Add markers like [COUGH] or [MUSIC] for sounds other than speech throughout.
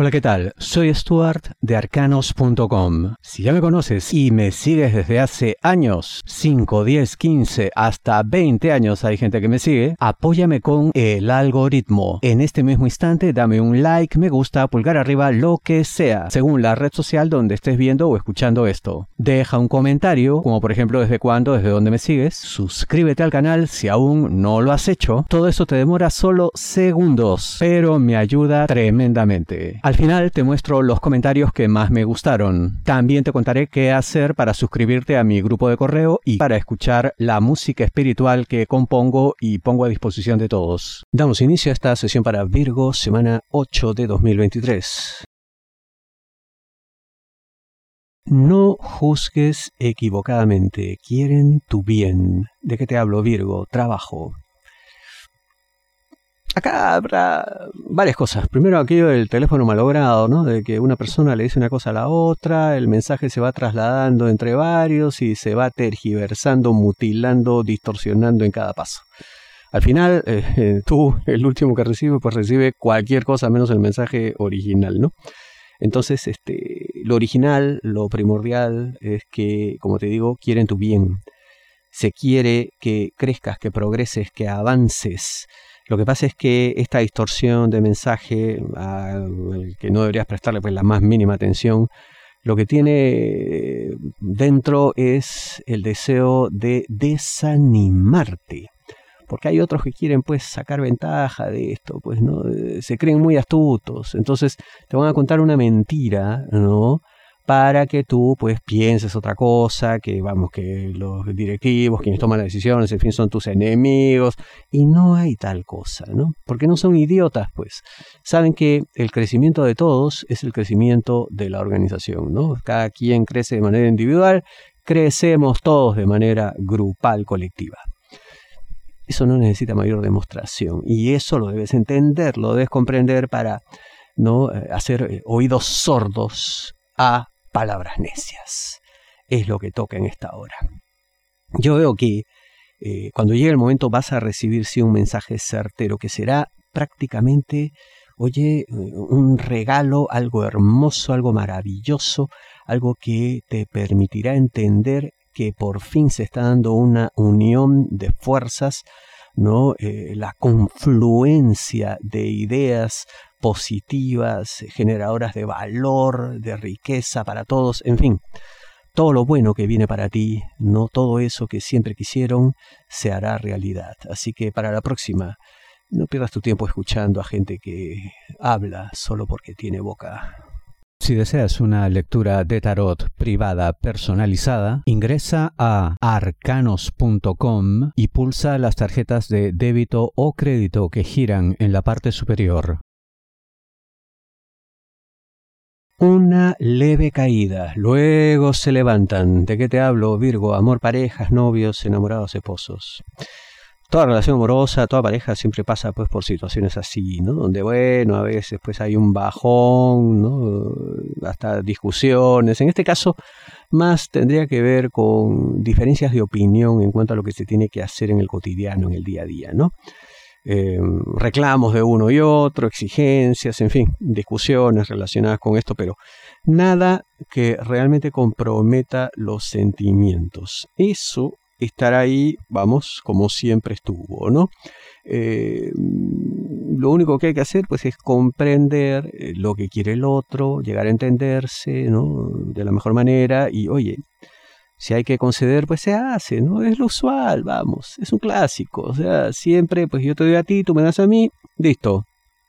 Hola, ¿qué tal? Soy Stuart de arcanos.com. Si ya me conoces y me sigues desde hace años, 5, 10, 15, hasta 20 años hay gente que me sigue, apóyame con el algoritmo. En este mismo instante dame un like, me gusta, pulgar arriba, lo que sea, según la red social donde estés viendo o escuchando esto. Deja un comentario, como por ejemplo desde cuándo, desde dónde me sigues. Suscríbete al canal si aún no lo has hecho. Todo eso te demora solo segundos, pero me ayuda tremendamente. Al final te muestro los comentarios que más me gustaron. También te contaré qué hacer para suscribirte a mi grupo de correo y para escuchar la música espiritual que compongo y pongo a disposición de todos. Damos inicio a esta sesión para Virgo, semana 8 de 2023. No juzgues equivocadamente, quieren tu bien. ¿De qué te hablo, Virgo? Trabajo. Acá habrá varias cosas. Primero aquello del teléfono malogrado, ¿no? De que una persona le dice una cosa a la otra, el mensaje se va trasladando entre varios y se va tergiversando, mutilando, distorsionando en cada paso. Al final, eh, eh, tú, el último que recibe, pues recibe cualquier cosa menos el mensaje original, ¿no? Entonces, este, lo original, lo primordial es que, como te digo, quieren tu bien. Se quiere que crezcas, que progreses, que avances lo que pasa es que esta distorsión de mensaje, al que no deberías prestarle pues, la más mínima atención, lo que tiene dentro es el deseo de desanimarte. Porque hay otros que quieren pues sacar ventaja de esto, pues no se creen muy astutos. Entonces te van a contar una mentira, ¿no? Para que tú pues pienses otra cosa, que vamos, que los directivos, quienes toman las decisiones, en fin, son tus enemigos, y no hay tal cosa, ¿no? Porque no son idiotas, pues. Saben que el crecimiento de todos es el crecimiento de la organización, ¿no? Cada quien crece de manera individual, crecemos todos de manera grupal, colectiva. Eso no necesita mayor demostración, y eso lo debes entender, lo debes comprender para no eh, hacer eh, oídos sordos a palabras necias. Es lo que toca en esta hora. Yo veo que eh, cuando llegue el momento vas a recibir sí un mensaje certero que será prácticamente, oye, un regalo, algo hermoso, algo maravilloso, algo que te permitirá entender que por fin se está dando una unión de fuerzas, ¿no? Eh, la confluencia de ideas positivas, generadoras de valor, de riqueza para todos, en fin, todo lo bueno que viene para ti, no todo eso que siempre quisieron, se hará realidad. Así que para la próxima, no pierdas tu tiempo escuchando a gente que habla solo porque tiene boca. Si deseas una lectura de tarot privada personalizada, ingresa a arcanos.com y pulsa las tarjetas de débito o crédito que giran en la parte superior. Una leve caída, luego se levantan. ¿De qué te hablo, Virgo? Amor, parejas, novios, enamorados, esposos. Toda relación amorosa, toda pareja siempre pasa pues por situaciones así, ¿no? Donde bueno, a veces pues hay un bajón, ¿no? Hasta discusiones. En este caso, más tendría que ver con diferencias de opinión en cuanto a lo que se tiene que hacer en el cotidiano, en el día a día, ¿no? Eh, reclamos de uno y otro, exigencias, en fin, discusiones relacionadas con esto, pero nada que realmente comprometa los sentimientos. Eso estará ahí, vamos, como siempre estuvo, ¿no? Eh, lo único que hay que hacer pues es comprender eh, lo que quiere el otro, llegar a entenderse, ¿no? De la mejor manera y, oye, si hay que conceder, pues se hace, ¿no? Es lo usual, vamos, es un clásico. O sea, siempre, pues yo te doy a ti, tú me das a mí, listo.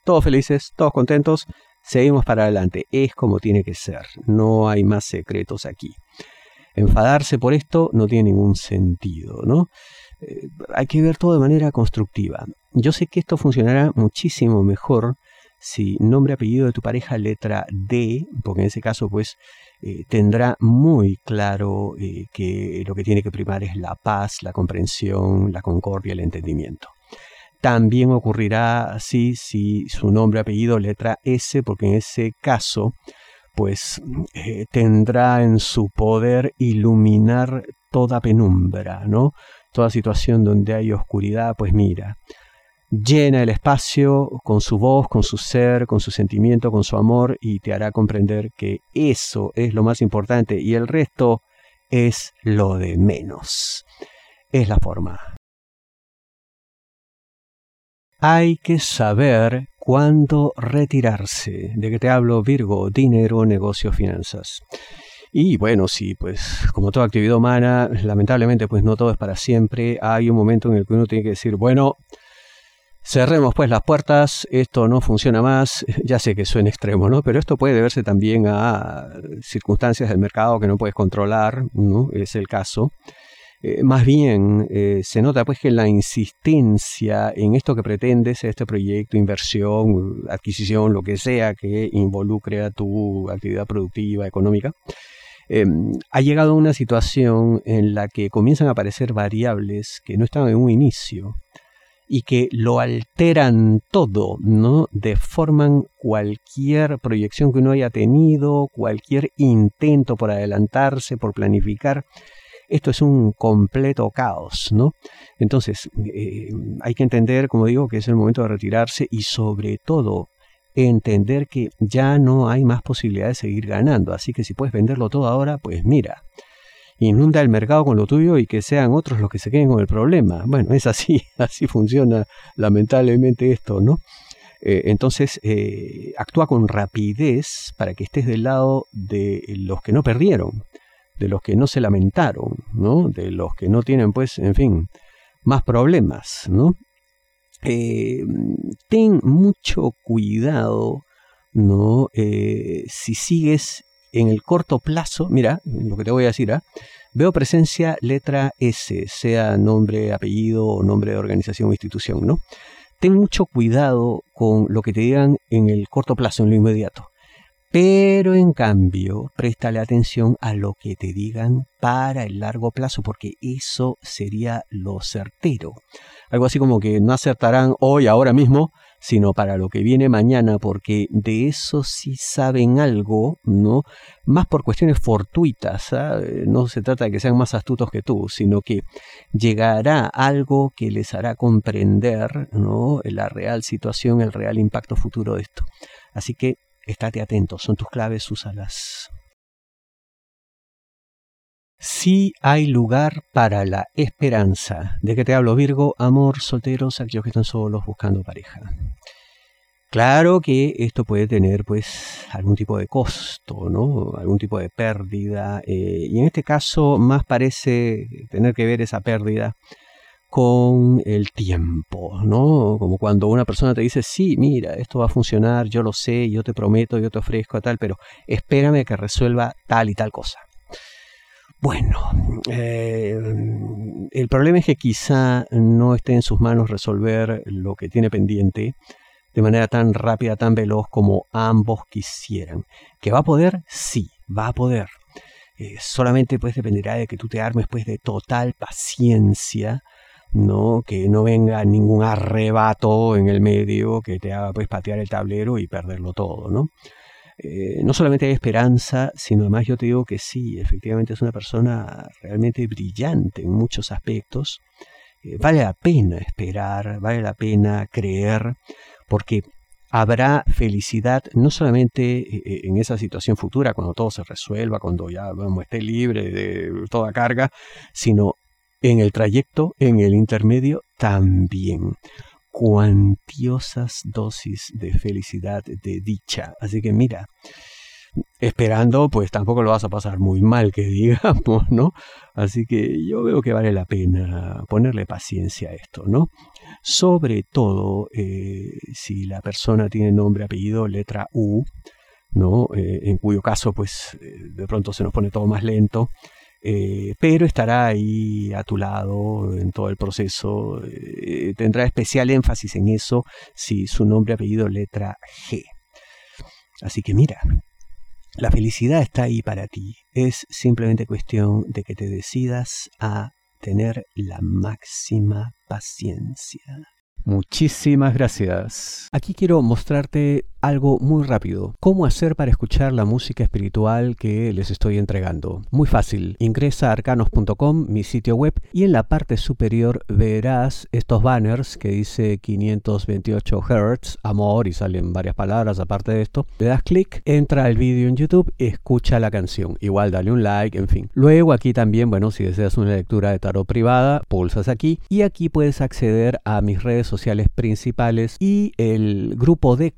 Todos felices, todos contentos, seguimos para adelante. Es como tiene que ser, no hay más secretos aquí. Enfadarse por esto no tiene ningún sentido, ¿no? Eh, hay que ver todo de manera constructiva. Yo sé que esto funcionará muchísimo mejor si nombre apellido de tu pareja letra D, porque en ese caso pues eh, tendrá muy claro eh, que lo que tiene que primar es la paz, la comprensión, la concordia, el entendimiento. También ocurrirá así si su nombre apellido letra S, porque en ese caso pues eh, tendrá en su poder iluminar toda penumbra, ¿no? Toda situación donde hay oscuridad, pues mira, llena el espacio con su voz, con su ser, con su sentimiento, con su amor y te hará comprender que eso es lo más importante y el resto es lo de menos. Es la forma. Hay que saber cuándo retirarse. ¿De qué te hablo, Virgo? Dinero, negocio, finanzas. Y bueno, sí, pues como toda actividad humana, lamentablemente pues no todo es para siempre. Hay un momento en el que uno tiene que decir, bueno, Cerremos pues las puertas, esto no funciona más, [LAUGHS] ya sé que suena extremo, ¿no? Pero esto puede deberse también a circunstancias del mercado que no puedes controlar, ¿no? Es el caso. Eh, más bien, eh, se nota pues que la insistencia en esto que pretendes, este proyecto, inversión, adquisición, lo que sea que involucre a tu actividad productiva, económica, em, ha llegado a una situación en la que comienzan a aparecer variables que no estaban en un inicio y que lo alteran todo, ¿no? Deforman cualquier proyección que uno haya tenido, cualquier intento por adelantarse, por planificar. Esto es un completo caos, ¿no? Entonces, eh, hay que entender, como digo, que es el momento de retirarse y sobre todo entender que ya no hay más posibilidad de seguir ganando. Así que si puedes venderlo todo ahora, pues mira, inunda el mercado con lo tuyo y que sean otros los que se queden con el problema. Bueno, es así, [LAUGHS] así funciona lamentablemente esto, ¿no? Eh, entonces, eh, actúa con rapidez para que estés del lado de los que no perdieron, de los que no se lamentaron, ¿no? De los que no tienen, pues, en fin, más problemas, ¿no? Eh, ten mucho cuidado, ¿no? si sigues en el corto plazo, mira, lo que te voy a decir, ¿ah? veo presencia letra S, sea nombre, apellido o nombre de organización o institución, ¿no? Ten mucho cuidado con lo que te digan en el corto plazo, en lo inmediato. Pero en cambio, préstale atención a lo que te digan para el largo plazo, porque eso sería lo certero. Algo así como que no acertarán hoy, ahora mismo, sino para lo que viene mañana, porque de eso sí saben algo, ¿no? Más por cuestiones fortuitas, ¿ah? no se trata de que sean más astutos que tú, sino que llegará algo que les hará comprender, ¿no? La real situación, el real impacto futuro de esto. Así que estate atento, son tus claves, úsalas. Sí hay lugar para la esperanza. ¿De qué te hablo, Virgo? Amor, solteros, aquellos que están solos buscando pareja. Claro que esto puede tener pues algún tipo de costo, ¿no? Algún tipo de pérdida. Eh, y en este caso más parece tener que ver esa pérdida con el tiempo, ¿no? Como cuando una persona te dice, sí, mira, esto va a funcionar, yo lo sé, yo te prometo, yo te ofrezco tal, pero espérame que resuelva tal y tal cosa. Bueno, eh, el problema es que quizá no esté en sus manos resolver lo que tiene pendiente de manera tan rápida, tan veloz como ambos quisieran. ¿Que va a poder? Sí, va a poder. Eh, solamente pues dependerá de que tú te armes pues de total paciencia, ¿no? Que no venga ningún arrebato en el medio que te haga pues patear el tablero y perderlo todo, ¿no? Eh, no solamente hay esperanza, sino además yo te digo que sí, efectivamente es una persona realmente brillante en muchos aspectos. Eh, vale la pena esperar, vale la pena creer, porque habrá felicidad no solamente eh, en esa situación futura, cuando todo se resuelva, cuando ya esté libre de toda carga, sino en el trayecto, en el intermedio también cuantiosas dosis de felicidad, de dicha. Así que mira, esperando, pues tampoco lo vas a pasar muy mal, que [LAUGHS] digamos, ¿no? Así que yo veo que vale la pena ponerle paciencia a esto, ¿no? Sobre todo eh, si la persona tiene nombre, apellido, letra U, ¿no? Eh, en cuyo caso, pues eh, de pronto se nos pone todo más lento eh, pero estará ahí a tu lado en todo el proceso. Eh, tendrá especial énfasis en eso si su nombre, apellido, letra G. Así que mira, la felicidad está ahí para ti. Es simplemente cuestión de que te decidas a tener la máxima paciencia. Muchísimas gracias. Aquí quiero mostrarte algo muy rápido. ¿Cómo hacer para escuchar la música espiritual que les estoy entregando? Muy fácil. Ingresa a arcanos.com, mi sitio web, y en la parte superior verás estos banners que dice 528 Hz, amor, y salen varias palabras aparte de esto. Le das clic, entra al vídeo en YouTube, escucha la canción. Igual dale un like, en fin. Luego aquí también, bueno, si deseas una lectura de tarot privada, pulsas aquí y aquí puedes acceder a mis redes sociales principales y el grupo de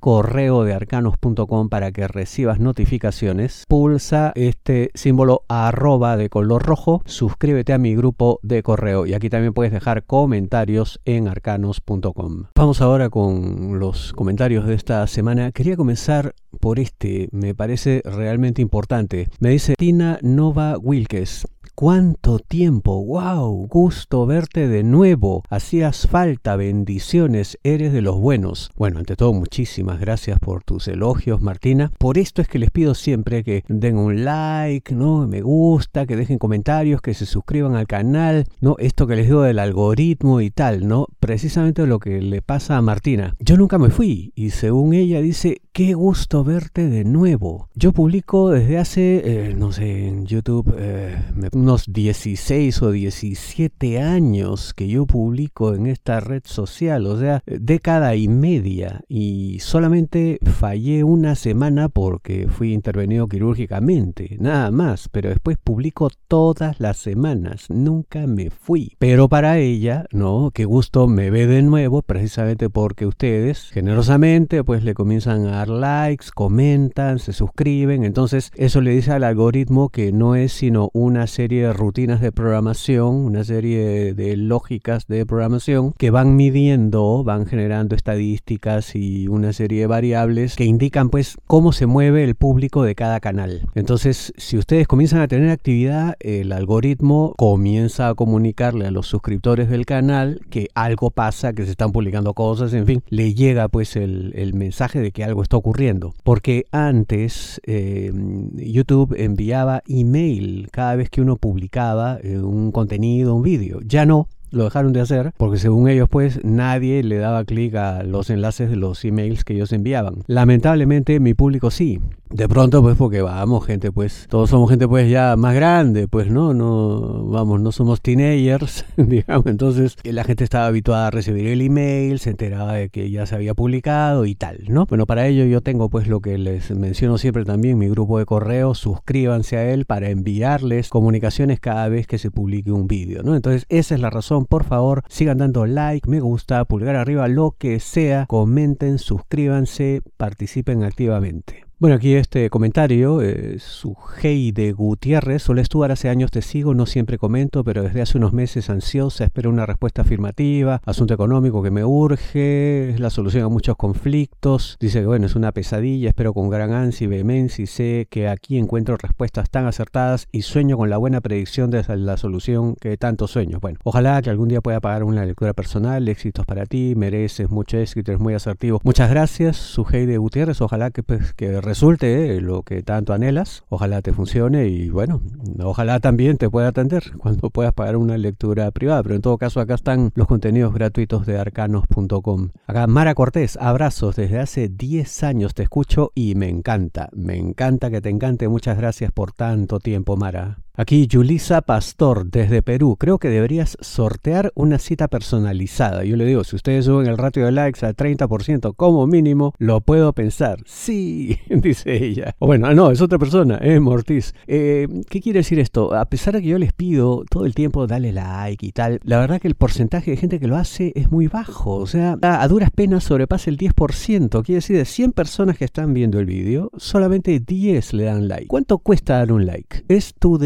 de arcanos.com para que recibas notificaciones. Pulsa este símbolo arroba de color rojo, suscríbete a mi grupo de correo y aquí también puedes dejar comentarios en arcanos.com. Vamos ahora con los comentarios de esta semana. Quería comenzar por este, me parece realmente importante. Me dice Tina Nova Wilkes. ¿Cuánto tiempo? ¡Wow! Gusto verte de nuevo. Hacías falta, bendiciones, eres de los buenos. Bueno, ante todo, muchísimas gracias por tus elogios, Martina. Por esto es que les pido siempre que den un like, ¿no? Me gusta, que dejen comentarios, que se suscriban al canal, ¿no? Esto que les digo del algoritmo y tal, ¿no? Precisamente lo que le pasa a Martina. Yo nunca me fui y según ella dice, qué gusto verte de nuevo. Yo publico desde hace, eh, no sé, en YouTube, eh, unos 16 o 17 años que yo publico en esta red social, o sea, década y media, y solamente fallé una semana porque fui intervenido quirúrgicamente, nada más, pero después publico todas las semanas, nunca me fui. Pero para ella, no, qué gusto me ve de nuevo, precisamente porque ustedes generosamente pues le comienzan a dar likes, comentan, se suscriben, entonces eso le dice al algoritmo que no es sino una serie de rutinas de programación, una serie de lógicas de programación que van midiendo, van generando estadísticas y una serie de variables que indican pues cómo se mueve el público de cada canal. Entonces, si ustedes comienzan a tener actividad, el algoritmo comienza a comunicarle a los suscriptores del canal que algo pasa, que se están publicando cosas, en fin, le llega pues el, mensaje de que algo está ocurriendo. Porque antes eh, YouTube enviaba email cada vez que uno publicaba publicaba eh, un contenido, un vídeo. Ya no, lo dejaron de hacer porque según ellos pues nadie le daba clic a los enlaces de los emails que ellos enviaban. Lamentablemente mi público sí. De pronto, pues, porque vamos, gente, pues, todos somos gente, pues, ya más grande, pues, ¿no? No, vamos, no somos teenagers, [LAUGHS] digamos. Entonces, la gente estaba habituada a recibir el email, se enteraba de que ya se había publicado y tal, ¿no? Bueno, para ello yo tengo, pues, lo que les menciono siempre también, mi grupo de correo, suscríbanse a él para enviarles comunicaciones cada vez que se publique un vídeo, ¿no? Entonces, esa es la razón, por favor, sigan dando like, me gusta, pulgar arriba, lo que sea, comenten, suscríbanse, participen activamente. Bueno, aquí este comentario, eh, su hey de Gutiérrez, Solo Estuar, hace años te sigo, no siempre comento, pero desde hace unos meses ansiosa, espero una respuesta afirmativa, asunto económico que me urge, es la solución a muchos conflictos, dice que bueno, es una pesadilla, espero con gran ansia y vehemencia y sé que aquí encuentro respuestas tan acertadas y sueño con la buena predicción de la solución que tanto sueño. Bueno, ojalá que algún día pueda pagar una lectura personal, éxitos para ti, mereces mucho éxito, eres muy asertivo. Muchas gracias, su hey de Gutiérrez, ojalá que, pues, que resulte eh, lo que tanto anhelas. Ojalá te funcione y bueno, ojalá también te pueda atender [LAUGHS] cuando puedas pagar una lectura privada. Pero en todo caso acá están los contenidos gratuitos de arcanos.com. Acá Mara Cortés, abrazos. Desde hace 10 años te escucho y me encanta. Me encanta que te encante. Muchas gracias por tanto tiempo, Mara. Aquí Julisa Pastor desde Perú. Creo que deberías sortear una cita personalizada. Yo le digo, si ustedes suben el ratio de likes al 30% como mínimo, lo puedo pensar. Sí, [LAUGHS] dice ella. O bueno, no, es otra persona, es eh, Mortiz. ¿Qué quiere decir esto? A pesar de que yo les pido todo el tiempo dale like y tal, la verdad que el porcentaje de gente que lo hace es muy bajo. O sea, a duras penas sobrepasa el 10%. Quiere decir, de 100 personas que están viendo el vídeo, solamente 10 le dan like. ¿Cuánto cuesta dar un like? Es tu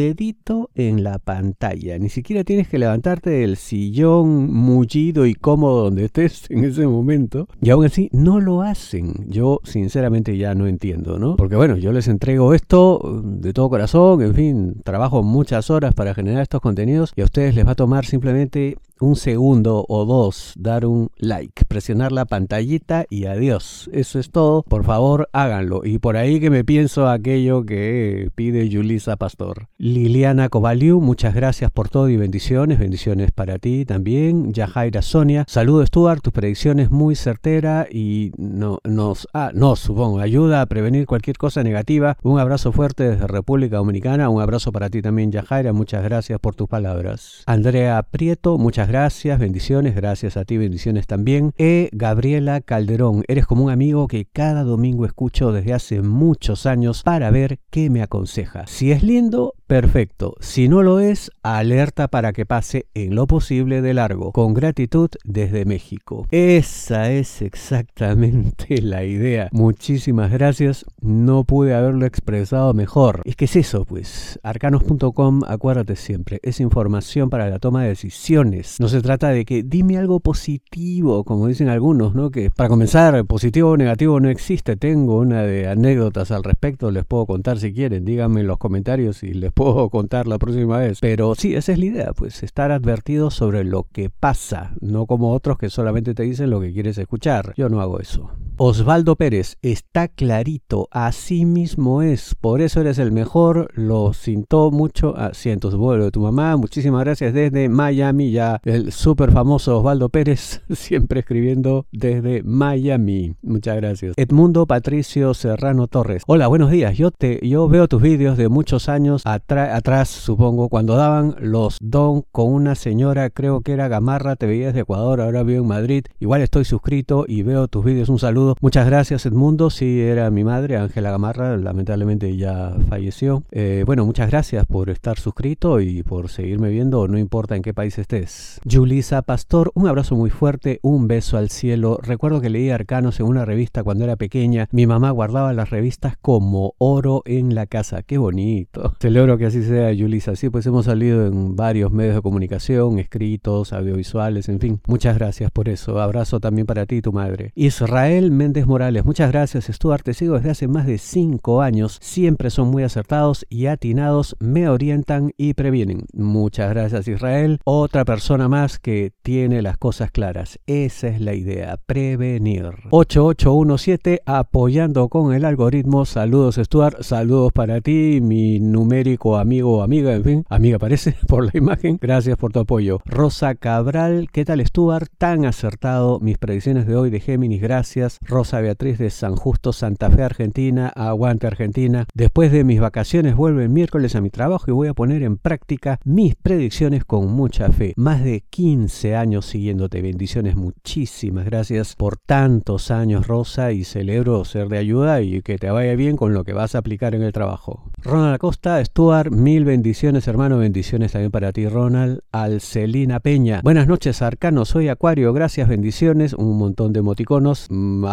en la pantalla. Ni siquiera tienes que levantarte del sillón mullido y cómodo donde estés en ese momento. Y aún así no lo hacen. Yo sinceramente ya no entiendo, ¿no? Porque bueno, yo les entrego esto mm, de todo corazón, en fin, trabajo muchas horas para generar estos contenidos y a ustedes les va a tomar simplemente un segundo o dos, dar un like, presionar la pantallita y adiós. Eso es todo. Por favor, háganlo. Y por ahí que me pienso aquello que pide Julisa Pastor. Liliana Covaliu, muchas gracias por todo y bendiciones. Bendiciones para ti también. Yajaira Sonia, saludos Stuart, tus predicciones muy certera y no, nos, ah, nos, supongo, ayuda a prevenir cualquier cosa negativa. Un abrazo fuerte desde República Dominicana. Un abrazo para ti también, Yajaira. Muchas gracias por tus palabras. Andrea Prieto, muchas gracias, bendiciones, gracias a ti, bendiciones también. E. Gabriela Calderón, eres como un amigo que cada domingo escucho desde hace muchos años para ver qué me aconseja. Si es lindo, perfecto. Si no lo es, alerta para que pase en lo posible de largo. Con gratitud desde México. Esa es exactamente [LAUGHS] la idea. Muchísimas gracias. No pude haberlo expresado mejor. Es que es eso, pues. Arcanos.com, acuérdate siempre, es información para la toma de decisiones. No se trata de que dime algo positivo, como dicen algunos, ¿no? Que para comenzar, positivo o negativo no existe. Tengo una de anécdotas al respecto, les puedo contar si quieren. Díganme en los comentarios y les puedo [LAUGHS] contar la próxima vez. Pero sí, esa es la idea, pues estar advertido sobre lo que pasa, no como otros que solamente te dicen lo que quieres escuchar. Yo no hago eso. Osvaldo Pérez, está clarito, así mismo es, por eso eres el mejor, lo sintió mucho, siento su vuelo de tu mamá, muchísimas gracias desde Miami, ya el súper famoso Osvaldo Pérez, [LAUGHS] siempre escribiendo desde Miami, muchas gracias. Edmundo Patricio Serrano Torres, hola, buenos días, yo, te, yo veo tus vídeos de muchos años atrás, supongo, cuando daban los don con una señora, creo que era Gamarra, te veías de Ecuador, ahora vivo en Madrid, igual estoy suscrito y veo tus vídeos, un saludo Muchas gracias Edmundo, sí era mi madre, Ángela Gamarra, lamentablemente ya falleció. Eh, bueno, muchas gracias por estar suscrito y por seguirme viendo, no importa en qué país estés. Julisa Pastor, un abrazo muy fuerte, un beso al cielo. Recuerdo que leí Arcanos en una revista cuando era pequeña. Mi mamá guardaba las revistas como oro en la casa. Qué bonito. Celebro que así sea, Julisa. Sí, pues hemos salido en varios medios de comunicación, escritos, audiovisuales, en fin. Muchas gracias por eso. Abrazo también para ti tu madre. Israel Méndez Morales, muchas gracias Stuart, te sigo desde hace más de 5 años, siempre son muy acertados y atinados, me orientan y previenen. Muchas gracias Israel, otra persona más que tiene las cosas claras, esa es la idea, prevenir. 8817, apoyando con el algoritmo, saludos Stuart, saludos para ti, mi numérico amigo o amiga, en fin, amiga parece [LAUGHS] por la imagen, gracias por tu apoyo. Rosa Cabral, ¿qué tal Stuart? Tan acertado, mis predicciones de hoy de Géminis, gracias. Rosa Beatriz de San Justo, Santa Fe, Argentina. Aguante Argentina. Después de mis vacaciones vuelvo el miércoles a mi trabajo y voy a poner en práctica mis predicciones con mucha fe. Más de 15 años siguiéndote. Bendiciones. Muchísimas gracias por tantos años, Rosa, y celebro ser de ayuda y que te vaya bien con lo que vas a aplicar en el trabajo. Ronald Acosta, Stuart, mil bendiciones, hermano. Bendiciones también para ti, Ronald. Alcelina Peña. Buenas noches, Arcano. Soy Acuario. Gracias, bendiciones. Un montón de emoticonos.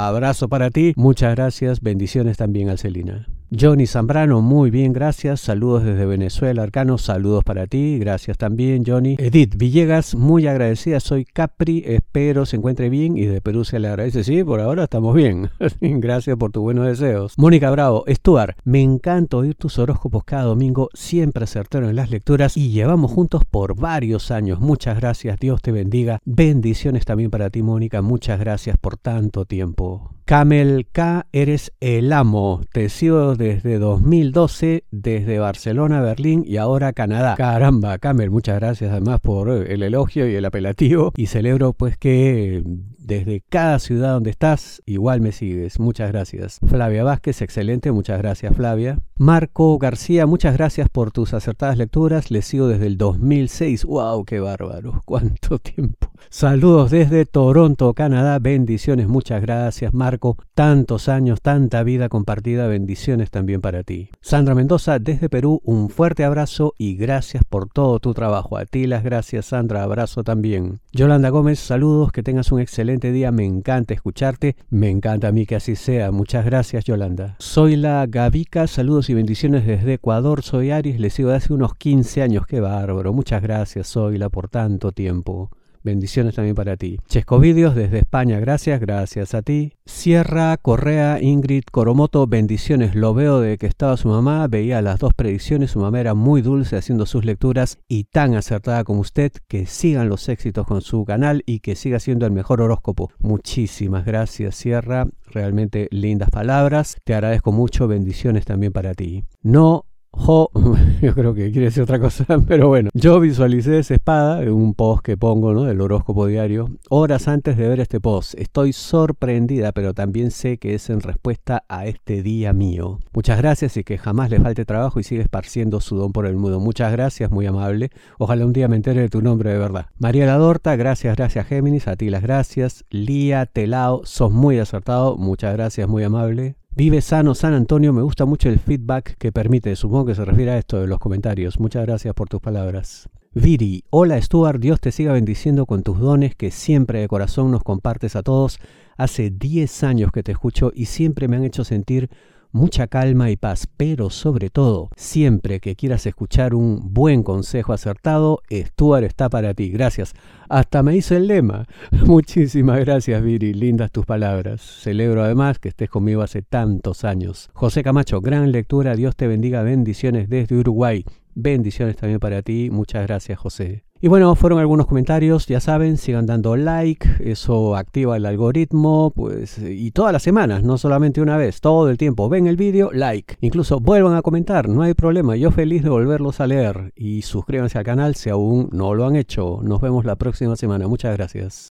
Abrazo para ti. Muchas gracias. Bendiciones también al Celina. Johnny Zambrano, muy bien, gracias. Saludos desde Venezuela, Arcano. Saludos para ti. Gracias también, Johnny. Edith Villegas, muy agradecida. Soy Capri. Espero se encuentre bien y de Perú se le agradece. Sí, por ahora estamos bien. [LAUGHS] gracias por tus buenos deseos. Mónica Bravo, Stuart, me encanta oír tus horóscopos cada domingo. Siempre acertaron en las lecturas y llevamos juntos por varios años. Muchas gracias. Dios te bendiga. Bendiciones también para ti, Mónica. Muchas gracias por tanto tiempo. Camel K, eres el amo. Te sigo desde 2012, desde Barcelona, Berlín y ahora Canadá. Caramba, Camel, muchas gracias además por el elogio y el apelativo. Y celebro pues que desde cada ciudad donde estás, igual me sigues. Muchas gracias. Flavia Vázquez, excelente. Muchas gracias, Flavia. Marco García, muchas gracias por tus acertadas lecturas. Les sigo desde el 2006. ¡Wow! ¡Qué bárbaro! [LAUGHS] ¿Cuánto tiempo? Saludos desde Toronto, Canadá. Bendiciones. Muchas gracias, Marco. Tantos años, tanta vida compartida. Bendiciones también para ti. Sandra Mendoza, desde Perú, un fuerte abrazo y gracias por todo tu trabajo. A ti las gracias, Sandra. Abrazo también. Yolanda Gómez, saludos. Que tengas un excelente día, me encanta escucharte, me encanta a mí que así sea. Muchas gracias, Yolanda. Soy la Gavica, saludos y bendiciones desde Ecuador. Soy Aries, le sigo de hace unos 15 años, qué bárbaro. Muchas gracias, Soyla, por tanto tiempo. Bendiciones también para ti. Chesco Vídeos desde España, gracias, gracias a ti. Sierra, Correa, Ingrid, Coromoto, bendiciones. Lo veo de que estaba su mamá, veía las dos predicciones, su mamá era muy dulce haciendo sus lecturas y tan acertada como usted, que sigan los éxitos con su canal y que siga siendo el mejor horóscopo. Muchísimas gracias, Sierra, realmente lindas palabras. Te agradezco mucho, bendiciones también para ti. No Jo, [LAUGHS] yo creo que quiere decir otra cosa, [LAUGHS] pero bueno, yo visualicé esa espada en un post que pongo, ¿no? Del horóscopo diario, horas antes de ver este post. Estoy sorprendida, pero también sé que es en respuesta a este día mío. Muchas gracias y que jamás le falte trabajo y sigue esparciendo su don por el mundo. Muchas gracias, muy amable. Ojalá un día me entere de tu nombre de verdad. María Ladorta, gracias, gracias Géminis, a ti las gracias. Lía Telao, sos muy acertado, muchas gracias, muy amable. Vive sano San Antonio, me gusta mucho el feedback que permite, supongo que se refiere a esto de los comentarios. Muchas gracias por tus palabras. Viri, hola Stuart, Dios te siga bendiciendo con tus dones que siempre de corazón nos compartes a todos. Hace 10 años que te escucho y siempre me han hecho sentir mucha calma y paz, pero sobre todo, siempre que quieras escuchar un buen consejo acertado, Stuart está para ti. Gracias. Hasta me hizo el lema. [LAUGHS] Muchísimas gracias, Viri. Lindas tus palabras. Celebro además que estés conmigo hace tantos años. José Camacho, gran lectura. Dios te bendiga. Bendiciones desde Uruguay. Bendiciones también para ti. Muchas gracias, José. Y bueno, fueron algunos comentarios, ya saben, sigan dando like, eso activa el algoritmo, pues, y todas las semanas, no solamente una vez, todo el tiempo. Ven el vídeo, like. Incluso vuelvan a comentar, no hay problema, yo feliz de volverlos a leer. Y suscríbanse al canal si aún no lo han hecho. Nos vemos la próxima semana. Muchas gracias.